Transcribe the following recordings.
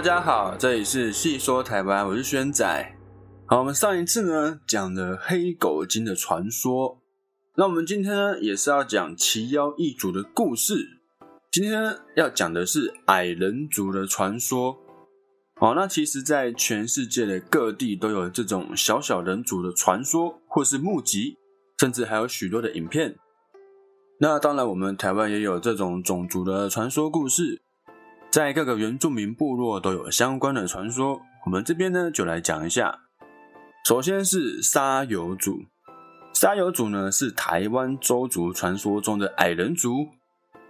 大家好，这里是细说台湾，我是轩仔。好，我们上一次呢讲了黑狗精的传说，那我们今天呢也是要讲奇妖异族的故事。今天呢要讲的是矮人族的传说。好，那其实，在全世界的各地都有这种小小人族的传说，或是目击，甚至还有许多的影片。那当然，我们台湾也有这种种族的传说故事。在各个原住民部落都有相关的传说，我们这边呢就来讲一下。首先是沙游族，沙游族呢是台湾周族传说中的矮人族，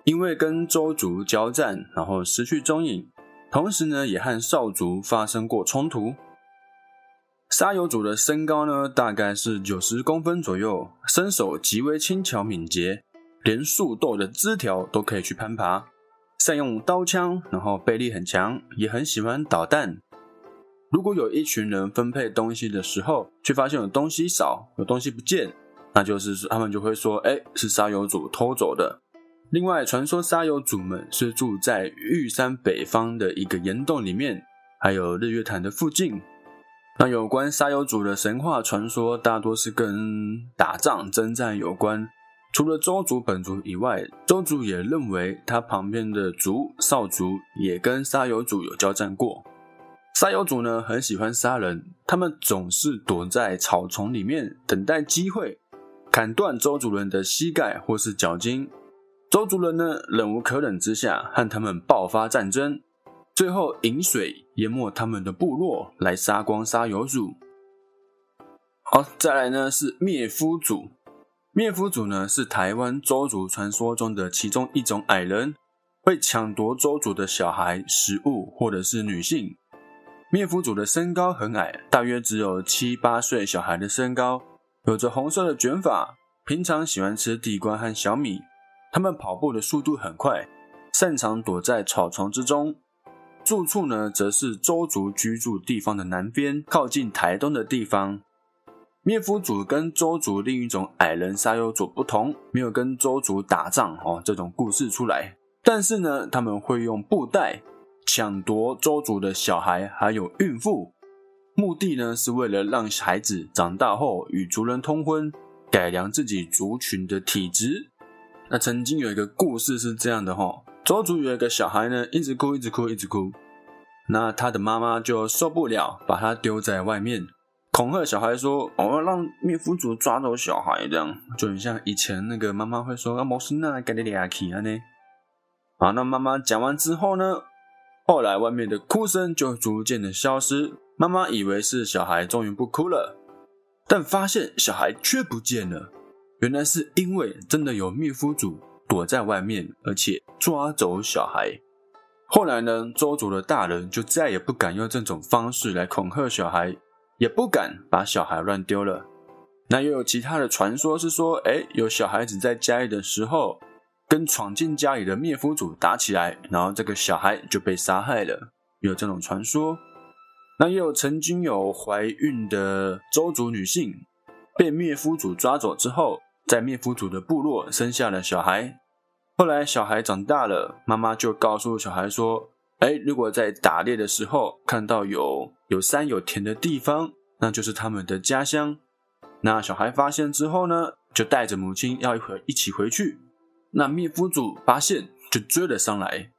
因为跟周族交战，然后失去踪影，同时呢也和少族发生过冲突。沙游族的身高呢大概是九十公分左右，身手极为轻巧敏捷，连树豆的枝条都可以去攀爬。善用刀枪，然后臂力很强，也很喜欢捣蛋。如果有一群人分配东西的时候，却发现有东西少，有东西不见，那就是他们就会说：“哎，是沙游主偷走的。”另外，传说沙游主们是住在玉山北方的一个岩洞里面，还有日月潭的附近。那有关沙游主的神话传说，大多是跟打仗征战有关。除了周族本族以外，周族也认为他旁边的族少族也跟沙游族有交战过。沙游族呢很喜欢杀人，他们总是躲在草丛里面等待机会，砍断周族人的膝盖或是脚筋。周族人呢忍无可忍之下和他们爆发战争，最后引水淹没他们的部落，来杀光沙游族。好，再来呢是灭夫族。灭夫族呢是台湾周族传说中的其中一种矮人，会抢夺周族的小孩、食物或者是女性。灭夫族的身高很矮，大约只有七八岁小孩的身高，有着红色的卷发，平常喜欢吃地瓜和小米。他们跑步的速度很快，擅长躲在草丛之中。住处呢则是周族居住地方的南边，靠近台东的地方。灭夫族跟周族另一种矮人沙游族不同，没有跟周族打仗哦这种故事出来。但是呢，他们会用布袋抢夺周族的小孩还有孕妇，目的呢是为了让孩子长大后与族人通婚，改良自己族群的体质。那曾经有一个故事是这样的哈，周族有一个小孩呢，一直哭，一直哭，一直哭，那他的妈妈就受不了，把他丢在外面。恐吓小孩说：“我要让灭夫族抓走小孩，这样就很像以前那个妈妈会说‘啊，莫斯纳盖里利亚奇啊呢’。好，那妈妈讲完之后呢，后来外面的哭声就逐渐的消失。妈妈以为是小孩终于不哭了，但发现小孩却不见了。原来是因为真的有灭夫族躲在外面，而且抓走小孩。后来呢，周族的大人就再也不敢用这种方式来恐吓小孩。”也不敢把小孩乱丢了。那又有其他的传说是说，哎，有小孩子在家里的时候，跟闯进家里的灭夫主打起来，然后这个小孩就被杀害了。有这种传说。那也有曾经有怀孕的周族女性被灭夫主抓走之后，在灭夫主的部落生下了小孩。后来小孩长大了，妈妈就告诉小孩说。哎，如果在打猎的时候看到有有山有田的地方，那就是他们的家乡。那小孩发现之后呢，就带着母亲要一会一起回去。那灭夫主发现就追了上来，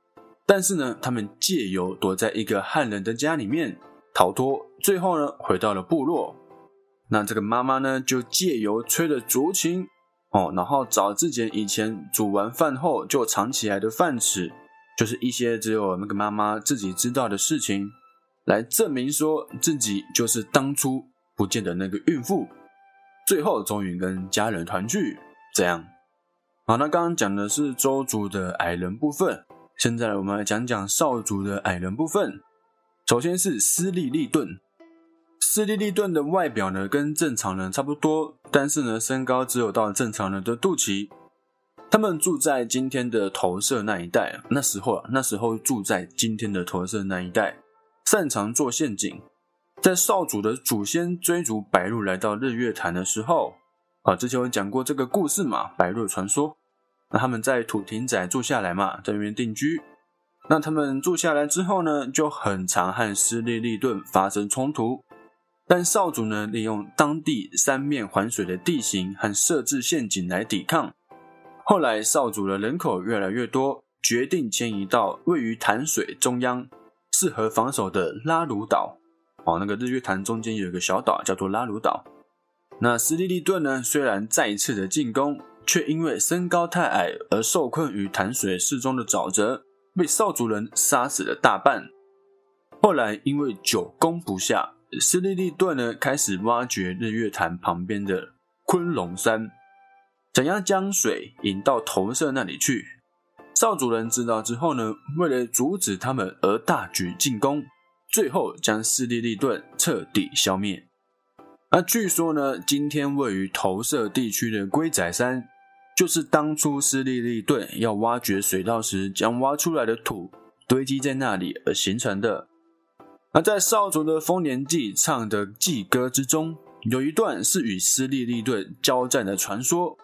但是呢，他们借由躲在一个汉人的家里面逃脱，最后呢回到了部落。那这个妈妈呢，就借由吹了竹琴哦，然后找自己以前煮完饭后就藏起来的饭吃。就是一些只有那个妈妈自己知道的事情，来证明说自己就是当初不见的那个孕妇。最后终于跟家人团聚，这样。好，那刚刚讲的是周族的矮人部分，现在我们来讲讲少族的矮人部分。首先是斯利利顿，斯利利顿的外表呢跟正常人差不多，但是呢身高只有到正常人的肚脐。他们住在今天的投射那一带。那时候啊，那时候住在今天的投射那一带，擅长做陷阱。在少主的祖先追逐白鹿来到日月潭的时候，啊，之前我讲过这个故事嘛，白鹿传说。那他们在土亭仔住下来嘛，在那边定居。那他们住下来之后呢，就很常和斯利利顿发生冲突。但少主呢，利用当地三面环水的地形和设置陷阱来抵抗。后来少主的人口越来越多，决定迁移到位于潭水中央、适合防守的拉鲁岛。哦，那个日月潭中间有一个小岛叫做拉鲁岛。那斯利利顿呢，虽然再一次的进攻，却因为身高太矮而受困于潭水适中的沼泽，被少主人杀死了大半。后来因为久攻不下。斯利利顿呢，开始挖掘日月潭旁边的昆龙山，怎样将水引到投射那里去？少主人知道之后呢，为了阻止他们而大举进攻，最后将斯利利顿彻底消灭。那据说呢，今天位于投射地区的龟仔山，就是当初斯利利顿要挖掘水道时，将挖出来的土堆积在那里而形成的。而在少主的丰年祭唱的祭歌之中，有一段是与斯利利顿交战的传说。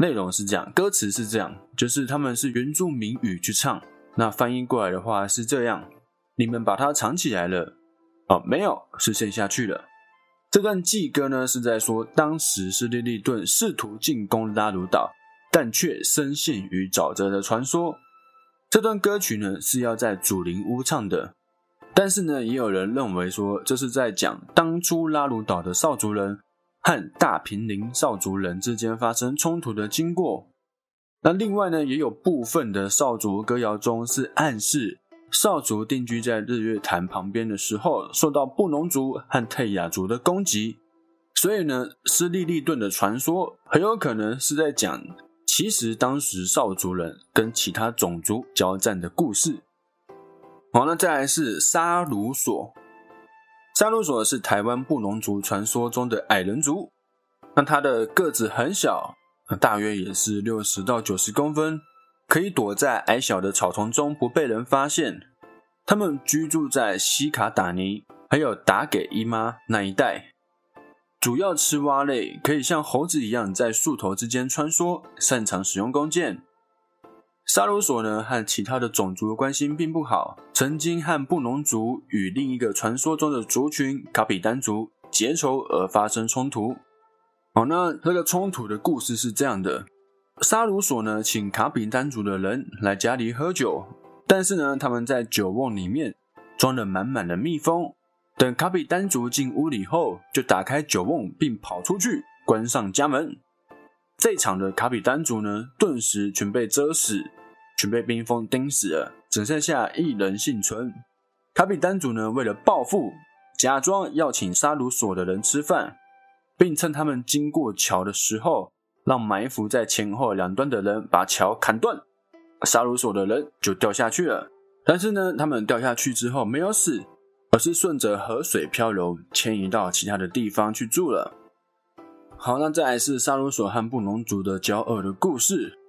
内容是这样，歌词是这样，就是他们是原住民语去唱。那翻译过来的话是这样：你们把它藏起来了？哦，没有，是陷下去了。这段祭歌呢，是在说当时斯利利顿试图进攻拉鲁岛，但却深陷于沼泽的传说。这段歌曲呢，是要在祖灵屋唱的。但是呢，也有人认为说，这是在讲当初拉鲁岛的少族人和大平林少族人之间发生冲突的经过。那另外呢，也有部分的少族歌谣中是暗示少族定居在日月潭旁边的时候，受到布农族和泰雅族的攻击。所以呢，斯利利顿的传说很有可能是在讲，其实当时少族人跟其他种族交战的故事。好，那再来是沙鲁索。沙鲁索是台湾布农族传说中的矮人族。那它的个子很小，大约也是六十到九十公分，可以躲在矮小的草丛中不被人发现。他们居住在西卡达尼还有达给伊妈那一带，主要吃蛙类，可以像猴子一样在树头之间穿梭，擅长使用弓箭。沙鲁索呢和其他的种族的关系并不好，曾经和布农族与另一个传说中的族群卡比丹族结仇而发生冲突。好，那这个冲突的故事是这样的：沙鲁索呢请卡比丹族的人来家里喝酒，但是呢他们在酒瓮里面装了满满的蜜蜂，等卡比丹族进屋里后，就打开酒瓮并跑出去，关上家门。这场的卡比丹族呢顿时全被蛰死。全被冰封钉死了，只剩下一人幸存。卡比丹族呢，为了报复，假装要请沙鲁索的人吃饭，并趁他们经过桥的时候，让埋伏在前后两端的人把桥砍断，沙鲁索的人就掉下去了。但是呢，他们掉下去之后没有死，而是顺着河水漂流，迁移到其他的地方去住了。好，那再来是沙鲁索和布农族的交恶的故事。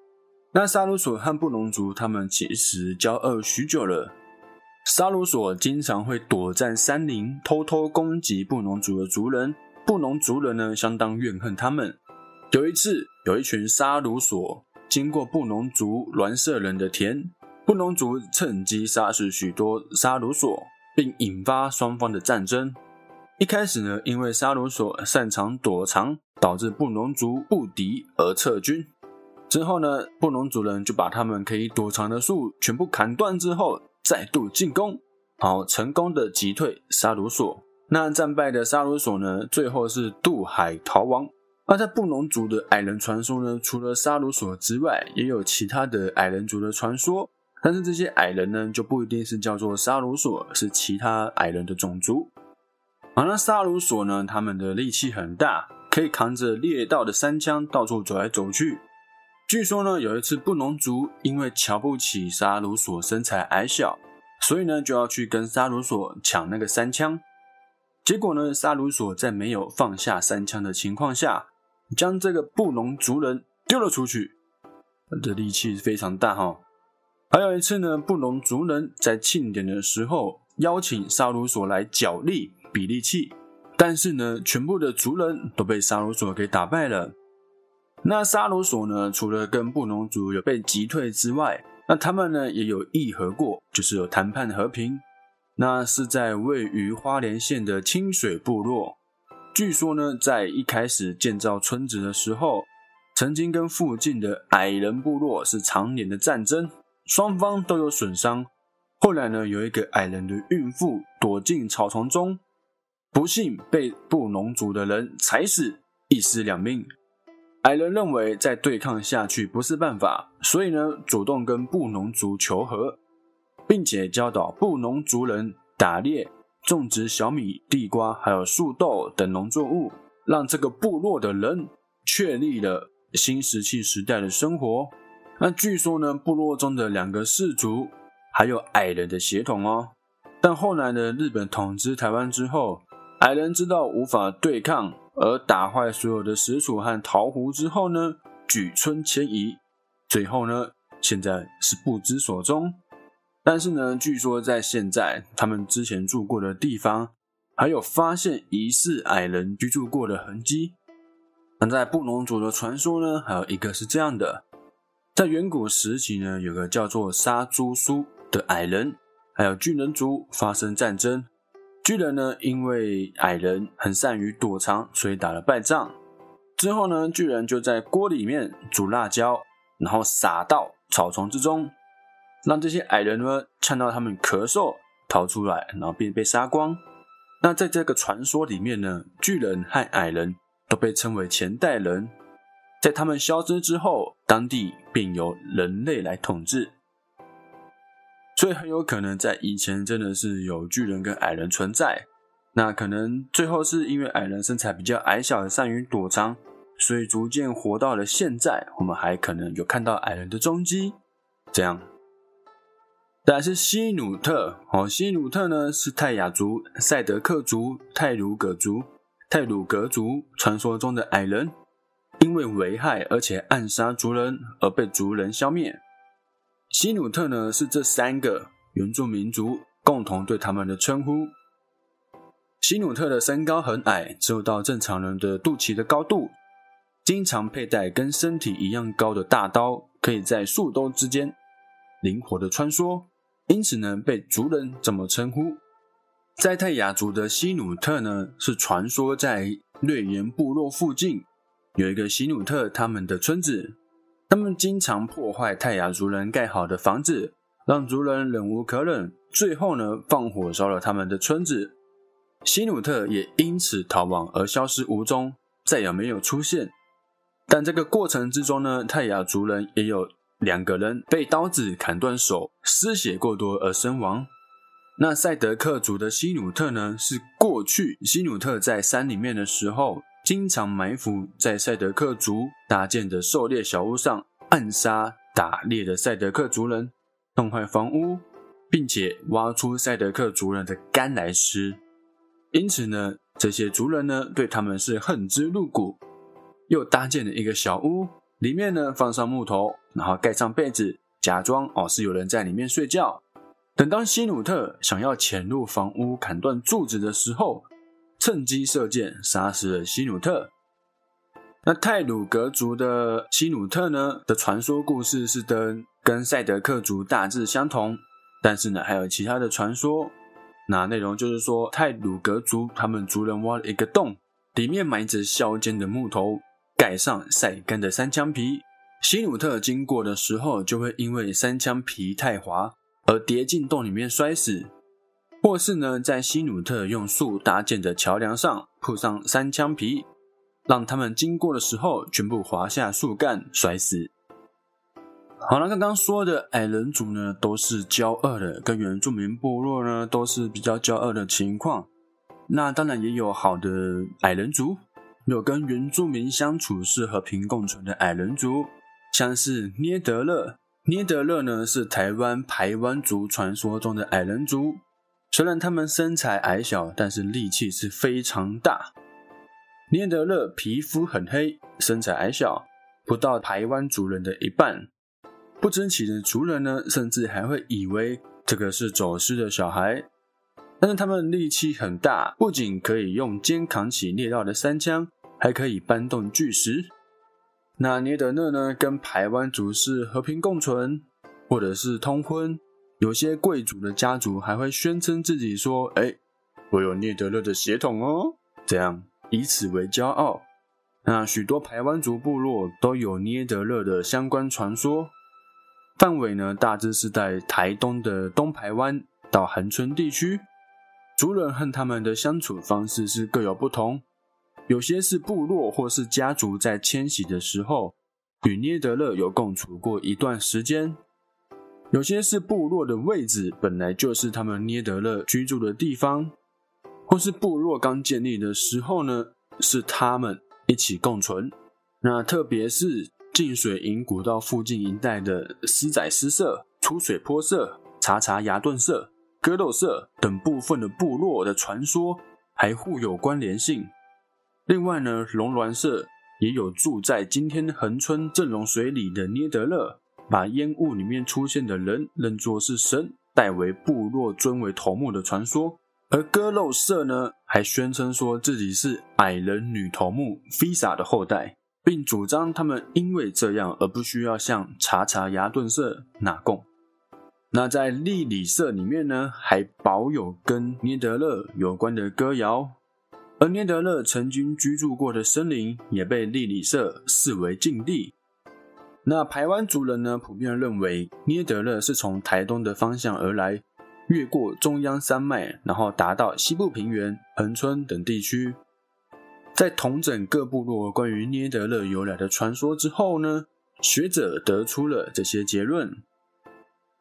那沙鲁索和布农族他们其实交恶许久了。沙鲁索经常会躲在山林，偷偷攻击布农族的族人。布农族人呢，相当怨恨他们。有一次，有一群沙鲁索经过布农族栾社人的田，布农族趁机杀死许多沙鲁索，并引发双方的战争。一开始呢，因为沙鲁索擅长躲藏，导致布农族不敌而撤军。之后呢，布农族人就把他们可以躲藏的树全部砍断，之后再度进攻，好，成功的击退沙鲁索。那战败的沙鲁索呢，最后是渡海逃亡。而在布农族的矮人传说呢，除了沙鲁索之外，也有其他的矮人族的传说。但是这些矮人呢，就不一定是叫做沙鲁索，是其他矮人的种族。而那沙鲁索呢，他们的力气很大，可以扛着猎道的山枪到处走来走去。据说呢，有一次布农族因为瞧不起沙鲁索身材矮小，所以呢就要去跟沙鲁索抢那个三枪。结果呢，沙鲁索在没有放下三枪的情况下，将这个布农族人丢了出去。这力气非常大哈。还有一次呢，布农族人在庆典的时候邀请沙鲁索来角力比力气，但是呢，全部的族人都被沙鲁索给打败了。那沙鲁索呢？除了跟布农族有被击退之外，那他们呢也有议和过，就是有谈判和平。那是在位于花莲县的清水部落。据说呢，在一开始建造村子的时候，曾经跟附近的矮人部落是常年的战争，双方都有损伤。后来呢，有一个矮人的孕妇躲进草丛中，不幸被布农族的人踩死，一尸两命。矮人认为再对抗下去不是办法，所以呢，主动跟布农族求和，并且教导布农族人打猎。种植小米、地瓜，还有树豆等农作物，让这个部落的人确立了新石器时代的生活。那据说呢，部落中的两个氏族还有矮人的血统哦。但后来呢，日本统治台湾之后，矮人知道无法对抗，而打坏所有的石楚和桃壶之后呢，举村迁移，最后呢，现在是不知所踪。但是呢，据说在现在他们之前住过的地方，还有发现疑似矮人居住过的痕迹。那在布农族的传说呢，还有一个是这样的：在远古时期呢，有个叫做杀猪苏的矮人，还有巨人族发生战争。巨人呢，因为矮人很善于躲藏，所以打了败仗。之后呢，巨人就在锅里面煮辣椒，然后撒到草丛之中。让这些矮人呢看到他们咳嗽逃出来，然后便被杀光。那在这个传说里面呢，巨人和矮人都被称为前代人。在他们消失之后，当地便由人类来统治。所以很有可能在以前真的是有巨人跟矮人存在。那可能最后是因为矮人身材比较矮小，善于躲藏，所以逐渐活到了现在。我们还可能有看到矮人的踪迹。这样。再来是西努特，哦，西努特呢是泰雅族、赛德克族、泰鲁格族、泰鲁格族传说中的矮人，因为危害而且暗杀族人而被族人消灭。西努特呢是这三个原住民族共同对他们的称呼。西努特的身高很矮，只有到正常人的肚脐的高度，经常佩戴跟身体一样高的大刀，可以在树兜之间灵活的穿梭。因此呢，被族人这么称呼。在泰雅族的西努特呢，是传说在略岩部落附近有一个西努特他们的村子，他们经常破坏泰雅族人盖好的房子，让族人忍无可忍，最后呢放火烧了他们的村子。西努特也因此逃亡而消失无踪，再也没有出现。但这个过程之中呢，泰雅族人也有。两个人被刀子砍断手，失血过多而身亡。那赛德克族的西努特呢？是过去西努特在山里面的时候，经常埋伏在赛德克族搭建的狩猎小屋上，暗杀打猎的赛德克族人，弄坏房屋，并且挖出赛德克族人的肝来吃。因此呢，这些族人呢，对他们是恨之入骨，又搭建了一个小屋。里面呢放上木头，然后盖上被子，假装哦是有人在里面睡觉。等到西努特想要潜入房屋砍断柱子的时候，趁机射箭杀死了希努特。那泰鲁格族的希努特呢的传说故事是跟跟赛德克族大致相同，但是呢还有其他的传说。那内容就是说泰鲁格族他们族人挖了一个洞，里面埋着削尖的木头。盖上晒干的三枪皮，希努特经过的时候就会因为三枪皮太滑而跌进洞里面摔死，或是呢在西努特用树搭建的桥梁上铺上三枪皮，让他们经过的时候全部滑下树干摔死。好了，刚刚说的矮人族呢都是骄傲的，跟原住民部落呢都是比较骄傲的情况，那当然也有好的矮人族。有跟原住民相处是和平共存的矮人族，像是捏德勒。捏德勒呢是台湾排湾族传说中的矮人族，虽然他们身材矮小，但是力气是非常大。涅德勒皮肤很黑，身材矮小，不到台湾族人的一半。不争气的族人呢，甚至还会以为这个是走失的小孩。但是他们力气很大，不仅可以用肩扛起猎到的三枪，还可以搬动巨石。那涅德勒呢，跟台湾族是和平共存，或者是通婚。有些贵族的家族还会宣称自己说：“哎，我有涅德勒的血统哦。”这样以此为骄傲。那许多排湾族部落都有涅德勒的相关传说，范围呢大致是在台东的东排湾到恒春地区。族人和他们的相处方式是各有不同，有些是部落或是家族在迁徙的时候与涅德勒有共处过一段时间，有些是部落的位置本来就是他们涅德勒居住的地方，或是部落刚建立的时候呢是他们。一起共存。那特别是进水银古道附近一带的狮仔狮社、出水坡社、查查牙顿社、割肉社等部分的部落的传说还互有关联性。另外呢，龙銮社也有住在今天恒春镇龙水里的捏德勒，把烟雾里面出现的人认作是神，代为部落尊为头目的传说。而割肉社呢，还宣称说自己是矮人女头目菲萨的后代，并主张他们因为这样而不需要向查查牙顿社纳贡。那在利里社里面呢，还保有跟涅德勒有关的歌谣，而涅德勒曾经居住过的森林也被利里社视为禁地。那台湾族人呢，普遍认为涅德勒是从台东的方向而来。越过中央山脉，然后达到西部平原、恒春等地区。在统整各部落关于涅德勒由来的传说之后呢，学者得出了这些结论：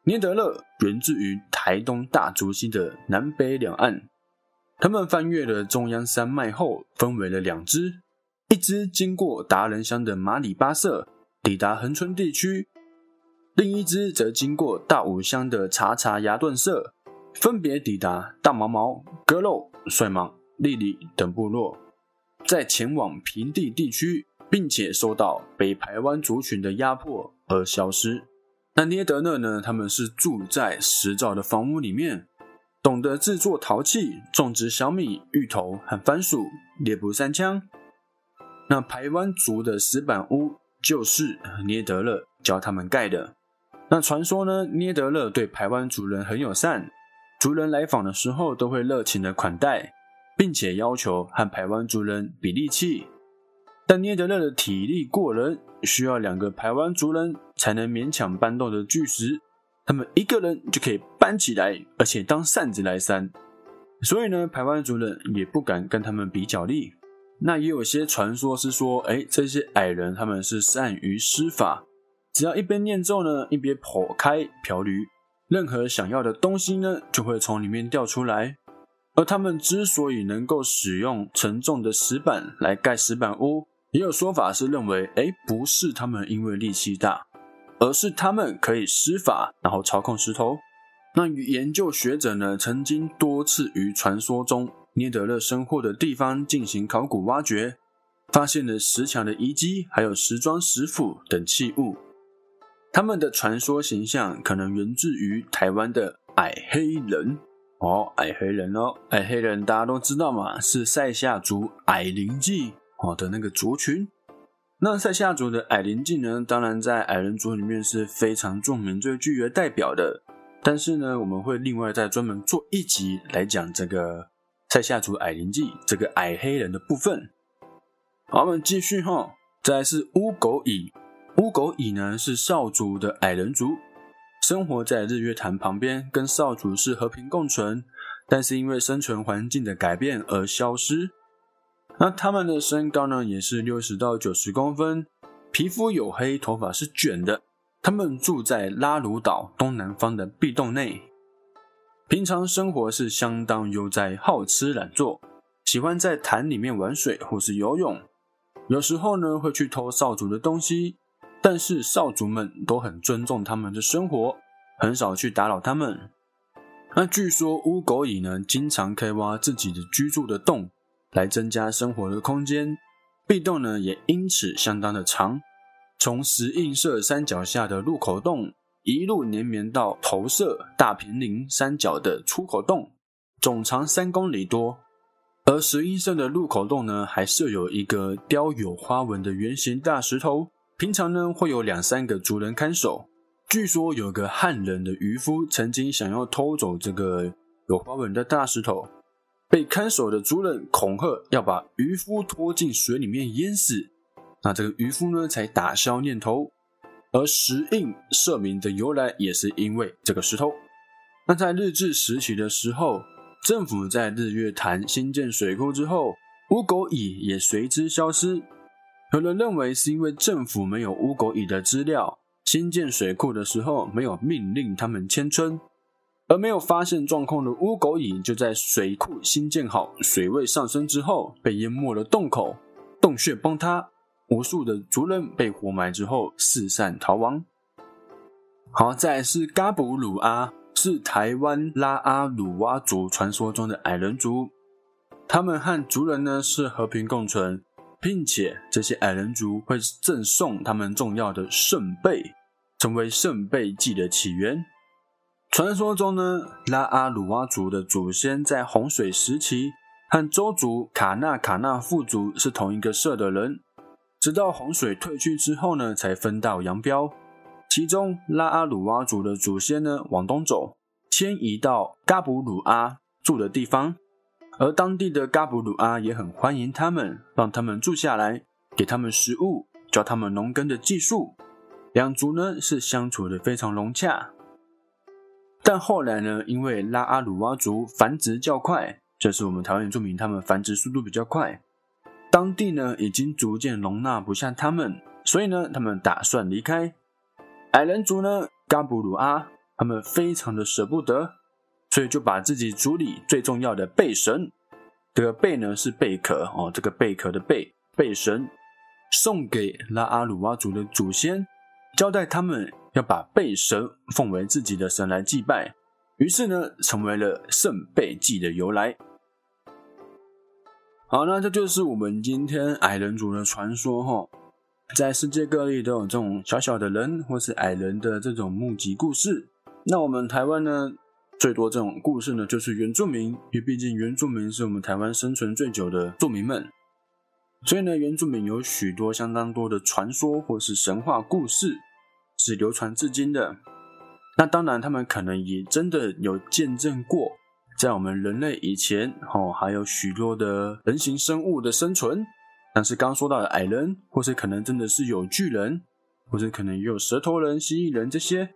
涅德勒源自于台东大竹溪的南北两岸。他们翻越了中央山脉后，分为了两支，一支经过达人乡的马里巴社，抵达恒春地区；另一支则经过大武乡的查查牙顿社。分别抵达大毛毛、割肉、帅莽、丽丽等部落，在前往平地地区，并且受到北台湾族群的压迫而消失。那涅德勒呢？他们是住在石造的房屋里面，懂得制作陶器、种植小米、芋头和番薯、猎捕山枪。那排湾族的石板屋就是涅德勒教他们盖的。那传说呢？涅德勒对排湾族人很友善。族人来访的时候，都会热情的款待，并且要求和排湾族人比力气。但涅德勒的体力过人，需要两个排湾族人才能勉强搬动的巨石，他们一个人就可以搬起来，而且当扇子来扇。所以呢，排湾族人也不敢跟他们比脚力。那也有些传说是说，哎，这些矮人他们是善于施法，只要一边念咒呢，一边剖开瓢驴。任何想要的东西呢，就会从里面掉出来。而他们之所以能够使用沉重的石板来盖石板屋，也有说法是认为，哎，不是他们因为力气大，而是他们可以施法，然后操控石头。那与研究学者呢，曾经多次于传说中涅德勒生活的地方进行考古挖掘，发现了石墙的遗迹，还有石桩、石斧等器物。他们的传说形象可能源自于台湾的矮黑人哦，矮黑人哦，矮黑人大家都知道嘛，是塞夏族矮灵祭哦的那个族群。那塞夏族的矮灵祭呢，当然在矮人族里面是非常著名、最具有代表的。但是呢，我们会另外再专门做一集来讲这个塞夏族矮灵记这个矮黑人的部分。好，我们继续哈，再是乌狗蚁。乌狗蚁呢是少族的矮人族，生活在日月潭旁边，跟少族是和平共存，但是因为生存环境的改变而消失。那他们的身高呢也是六十到九十公分，皮肤黝黑，头发是卷的。他们住在拉鲁岛东南方的壁洞内，平常生活是相当悠哉，好吃懒做，喜欢在潭里面玩水或是游泳，有时候呢会去偷少主的东西。但是少主们都很尊重他们的生活，很少去打扰他们。那据说乌狗蚁呢，经常可以挖自己的居住的洞，来增加生活的空间。壁洞呢，也因此相当的长，从石印社山脚下的入口洞，一路连绵到投射大平林山脚的出口洞，总长三公里多。而石映社的入口洞呢，还设有一个雕有花纹的圆形大石头。平常呢，会有两三个族人看守，据说有个汉人的渔夫曾经想要偷走这个有花纹的大石头，被看守的族人恐吓要把渔夫拖进水里面淹死。那这个渔夫呢才打消念头。而石印社名的由来也是因为这个石头。那在日治时期的时候，政府在日月潭新建水库之后，乌狗蚁也随之消失。有人认为是因为政府没有乌狗蚁的资料。新建水库的时候，没有命令他们迁村，而没有发现状况的乌狗蚁就在水库新建好、水位上升之后，被淹没了洞口，洞穴崩塌，无数的族人被活埋之后四散逃亡。好，再来是嘎布鲁阿，是台湾拉阿鲁哇族传说中的矮人族，他们和族人呢是和平共存，并且这些矮人族会赠送他们重要的圣贝。成为圣贝祭的起源。传说中呢，拉阿鲁哇族的祖先在洪水时期和周族卡纳卡纳富族是同一个社的人，直到洪水退去之后呢，才分道扬镳。其中拉阿鲁哇族的祖先呢，往东走，迁移到嘎布鲁阿住的地方，而当地的嘎布鲁阿也很欢迎他们，让他们住下来，给他们食物，教他们农耕的技术。两族呢是相处的非常融洽，但后来呢，因为拉阿鲁哇族繁殖较快，就是我们台湾原住民，他们繁殖速度比较快，当地呢已经逐渐容纳不下他们，所以呢，他们打算离开。矮人族呢，嘎布鲁阿，他们非常的舍不得，所以就把自己族里最重要的贝神，这个贝呢是贝壳哦，这个贝壳的贝贝神，送给拉阿鲁哇族的祖先。交代他们要把贝神奉为自己的神来祭拜，于是呢，成为了圣贝祭的由来。好，那这就是我们今天矮人族的传说哈。在世界各地都有这种小小的人或是矮人的这种目击故事。那我们台湾呢，最多这种故事呢，就是原住民，因为毕竟原住民是我们台湾生存最久的住民们。所以呢，原住民有许多相当多的传说或是神话故事是流传至今的。那当然，他们可能也真的有见证过，在我们人类以前，哦，还有许多的人形生物的生存。但是刚说到的矮人，或是可能真的是有巨人，或者可能也有蛇头人、蜥蜴人这些。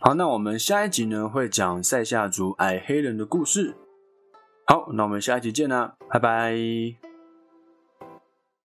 好，那我们下一集呢会讲塞夏族矮黑人的故事。好，那我们下一集见啦，拜拜。